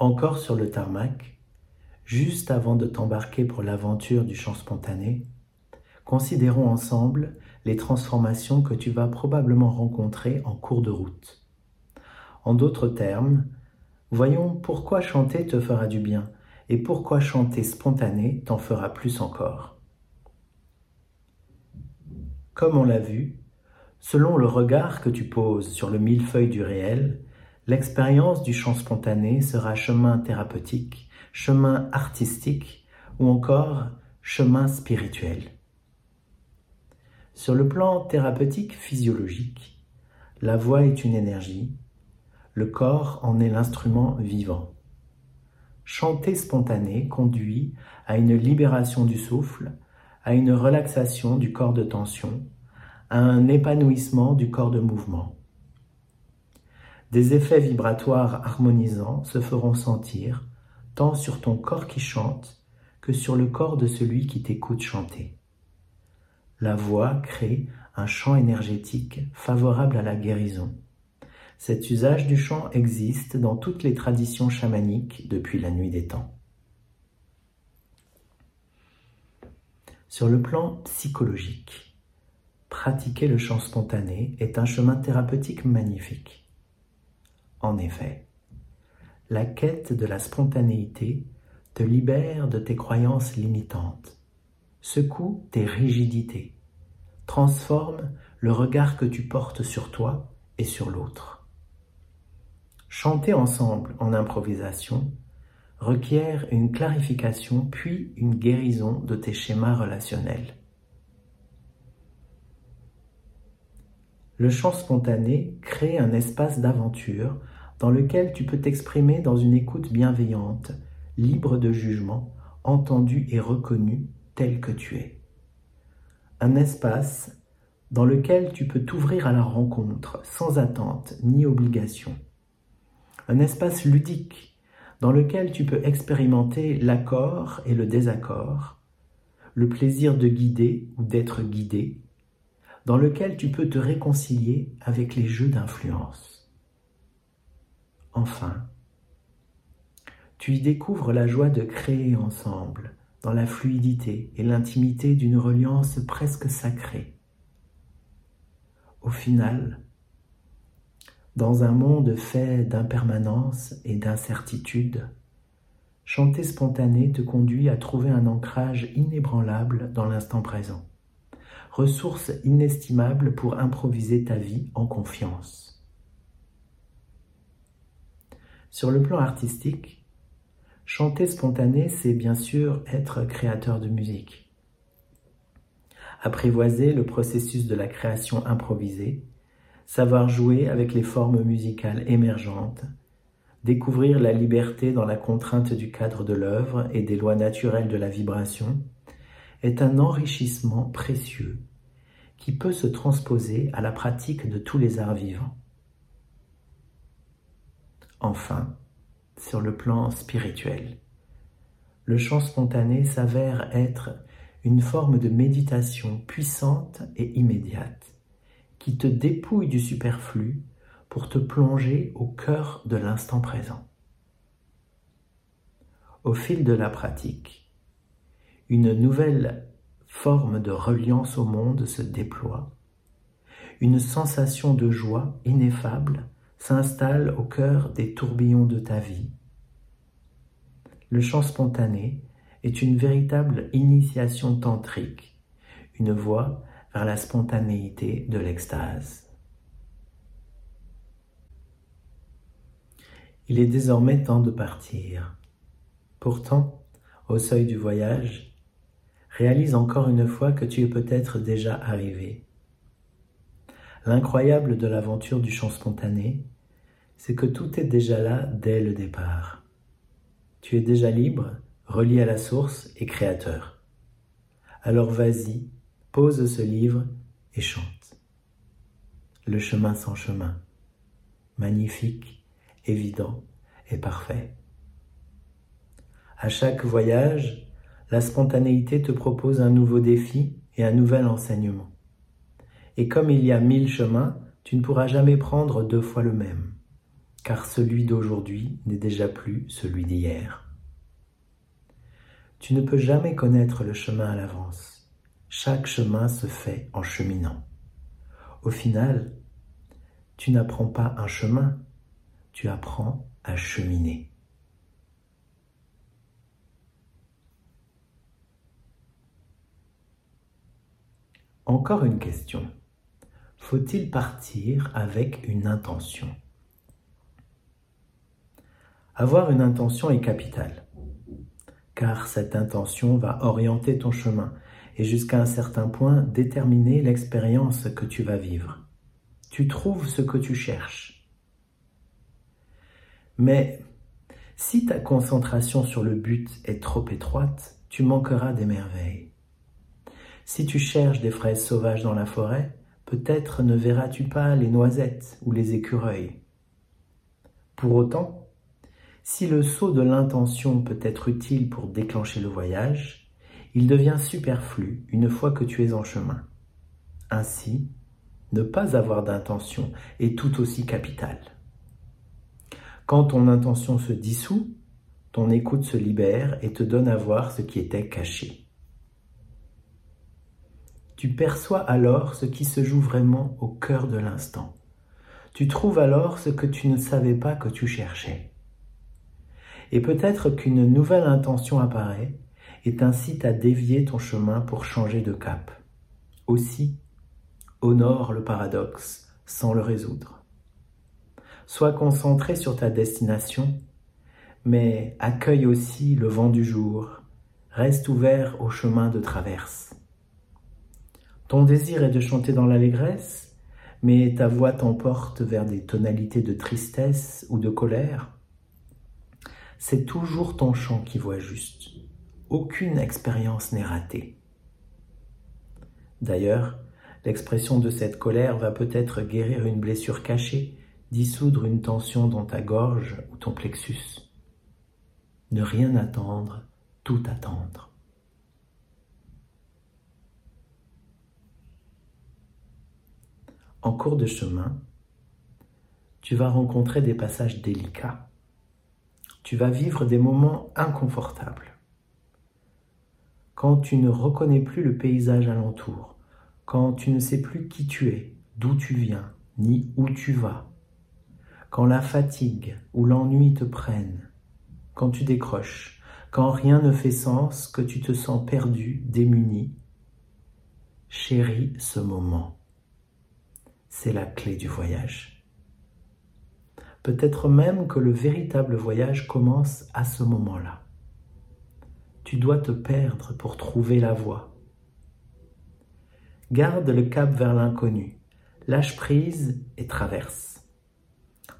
Encore sur le tarmac, juste avant de t'embarquer pour l'aventure du chant spontané, considérons ensemble les transformations que tu vas probablement rencontrer en cours de route. En d'autres termes, voyons pourquoi chanter te fera du bien et pourquoi chanter spontané t'en fera plus encore. Comme on l'a vu, selon le regard que tu poses sur le millefeuille du réel, l'expérience du chant spontané sera chemin thérapeutique, chemin artistique ou encore chemin spirituel. Sur le plan thérapeutique physiologique, la voix est une énergie, le corps en est l'instrument vivant. Chanter spontané conduit à une libération du souffle, à une relaxation du corps de tension, à un épanouissement du corps de mouvement. Des effets vibratoires harmonisants se feront sentir tant sur ton corps qui chante que sur le corps de celui qui t'écoute chanter. La voix crée un champ énergétique favorable à la guérison. Cet usage du chant existe dans toutes les traditions chamaniques depuis la nuit des temps. Sur le plan psychologique, pratiquer le chant spontané est un chemin thérapeutique magnifique. En effet, la quête de la spontanéité te libère de tes croyances limitantes secoue tes rigidités, transforme le regard que tu portes sur toi et sur l'autre. Chanter ensemble en improvisation requiert une clarification puis une guérison de tes schémas relationnels. Le chant spontané crée un espace d'aventure dans lequel tu peux t'exprimer dans une écoute bienveillante, libre de jugement, entendue et reconnue tel que tu es. Un espace dans lequel tu peux t'ouvrir à la rencontre sans attente ni obligation. Un espace ludique dans lequel tu peux expérimenter l'accord et le désaccord, le plaisir de guider ou d'être guidé, dans lequel tu peux te réconcilier avec les jeux d'influence. Enfin, tu y découvres la joie de créer ensemble, dans la fluidité et l'intimité d'une reliance presque sacrée. Au final, dans un monde fait d'impermanence et d'incertitude, chanter spontané te conduit à trouver un ancrage inébranlable dans l'instant présent, ressource inestimable pour improviser ta vie en confiance. Sur le plan artistique, Chanter spontané, c'est bien sûr être créateur de musique. Apprivoiser le processus de la création improvisée, savoir jouer avec les formes musicales émergentes, découvrir la liberté dans la contrainte du cadre de l'œuvre et des lois naturelles de la vibration, est un enrichissement précieux qui peut se transposer à la pratique de tous les arts vivants. Enfin, sur le plan spirituel. Le chant spontané s'avère être une forme de méditation puissante et immédiate qui te dépouille du superflu pour te plonger au cœur de l'instant présent. Au fil de la pratique, une nouvelle forme de reliance au monde se déploie, une sensation de joie ineffable s'installe au cœur des tourbillons de ta vie. Le chant spontané est une véritable initiation tantrique, une voie vers la spontanéité de l'extase. Il est désormais temps de partir. Pourtant, au seuil du voyage, réalise encore une fois que tu es peut-être déjà arrivé L'incroyable de l'aventure du chant spontané, c'est que tout est déjà là dès le départ. Tu es déjà libre, relié à la source et créateur. Alors vas-y, pose ce livre et chante. Le chemin sans chemin, magnifique, évident et parfait. À chaque voyage, la spontanéité te propose un nouveau défi et un nouvel enseignement. Et comme il y a mille chemins, tu ne pourras jamais prendre deux fois le même. car celui d'aujourd'hui n'est déjà plus celui d'hier. Tu ne peux jamais connaître le chemin à l'avance. Chaque chemin se fait en cheminant. Au final, tu n'apprends pas un chemin, tu apprends à cheminer. Encore une question. Faut-il partir avec une intention? Avoir une intention est capital, car cette intention va orienter ton chemin et jusqu'à un certain point déterminer l'expérience que tu vas vivre. Tu trouves ce que tu cherches. Mais si ta concentration sur le but est trop étroite, tu manqueras des merveilles. Si tu cherches des fraises sauvages dans la forêt, peut-être ne verras-tu pas les noisettes ou les écureuils. Pour autant, si le saut de l'intention peut être utile pour déclencher le voyage, il devient superflu une fois que tu es en chemin. Ainsi, ne pas avoir d'intention est tout aussi capital. Quand ton intention se dissout, ton écoute se libère et te donne à voir ce qui était caché. Tu perçois alors ce qui se joue vraiment au cœur de l'instant. Tu trouves alors ce que tu ne savais pas que tu cherchais. Et peut-être qu'une nouvelle intention apparaît et t'incite à dévier ton chemin pour changer de cap. Aussi, honore le paradoxe sans le résoudre. Sois concentré sur ta destination, mais accueille aussi le vent du jour, reste ouvert au chemin de traverse. Ton désir est de chanter dans l'allégresse, mais ta voix t'emporte vers des tonalités de tristesse ou de colère. C'est toujours ton chant qui voit juste. Aucune expérience n'est ratée. D'ailleurs, l'expression de cette colère va peut-être guérir une blessure cachée, dissoudre une tension dans ta gorge ou ton plexus. Ne rien attendre, tout attendre. En cours de chemin, tu vas rencontrer des passages délicats. Tu vas vivre des moments inconfortables. Quand tu ne reconnais plus le paysage alentour, quand tu ne sais plus qui tu es, d'où tu viens, ni où tu vas, quand la fatigue ou l'ennui te prennent, quand tu décroches, quand rien ne fait sens, que tu te sens perdu, démuni, chéris ce moment c'est la clé du voyage. Peut-être même que le véritable voyage commence à ce moment-là. Tu dois te perdre pour trouver la voie. Garde le cap vers l'inconnu, lâche prise et traverse.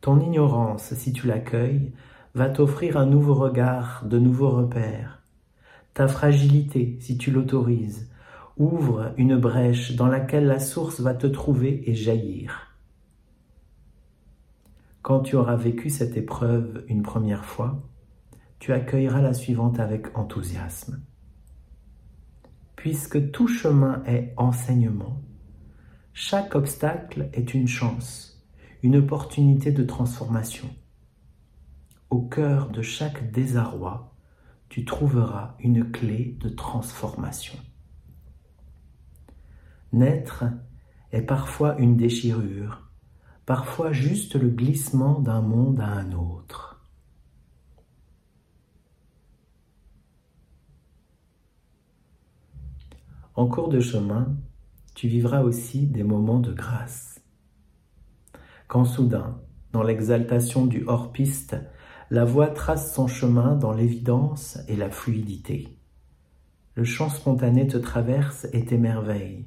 Ton ignorance, si tu l'accueilles, va t'offrir un nouveau regard, de nouveaux repères. Ta fragilité, si tu l'autorises, ouvre une brèche dans laquelle la source va te trouver et jaillir. Quand tu auras vécu cette épreuve une première fois, tu accueilleras la suivante avec enthousiasme. Puisque tout chemin est enseignement, chaque obstacle est une chance, une opportunité de transformation. Au cœur de chaque désarroi, tu trouveras une clé de transformation. Naître est parfois une déchirure, parfois juste le glissement d'un monde à un autre. En cours de chemin, tu vivras aussi des moments de grâce. Quand soudain, dans l'exaltation du hors-piste, la voix trace son chemin dans l'évidence et la fluidité. Le chant spontané te traverse et t'émerveille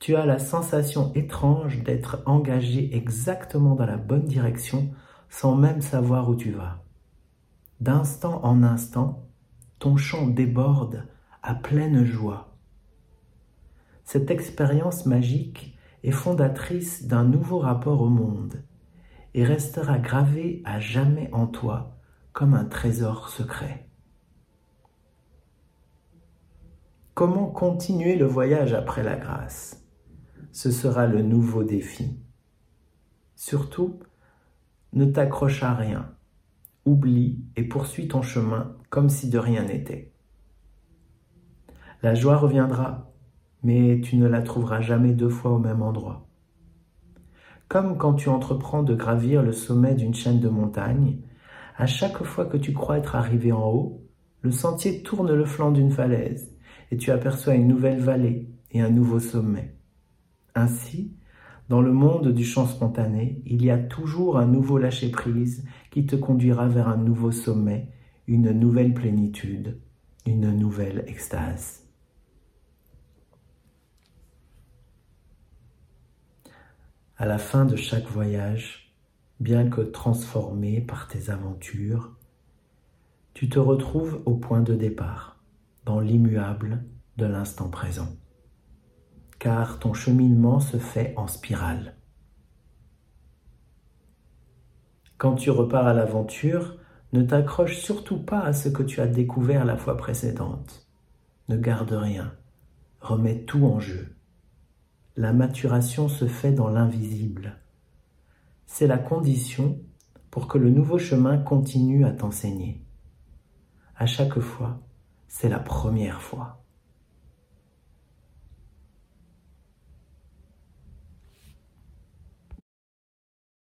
tu as la sensation étrange d'être engagé exactement dans la bonne direction sans même savoir où tu vas. D'instant en instant, ton chant déborde à pleine joie. Cette expérience magique est fondatrice d'un nouveau rapport au monde et restera gravée à jamais en toi comme un trésor secret. Comment continuer le voyage après la grâce? Ce sera le nouveau défi. Surtout, ne t'accroche à rien. Oublie et poursuis ton chemin comme si de rien n'était. La joie reviendra, mais tu ne la trouveras jamais deux fois au même endroit. Comme quand tu entreprends de gravir le sommet d'une chaîne de montagnes, à chaque fois que tu crois être arrivé en haut, le sentier tourne le flanc d'une falaise et tu aperçois une nouvelle vallée et un nouveau sommet. Ainsi, dans le monde du chant spontané, il y a toujours un nouveau lâcher-prise qui te conduira vers un nouveau sommet, une nouvelle plénitude, une nouvelle extase. À la fin de chaque voyage, bien que transformé par tes aventures, tu te retrouves au point de départ, dans l'immuable de l'instant présent. Car ton cheminement se fait en spirale. Quand tu repars à l'aventure, ne t'accroche surtout pas à ce que tu as découvert la fois précédente. Ne garde rien, remets tout en jeu. La maturation se fait dans l'invisible. C'est la condition pour que le nouveau chemin continue à t'enseigner. À chaque fois, c'est la première fois.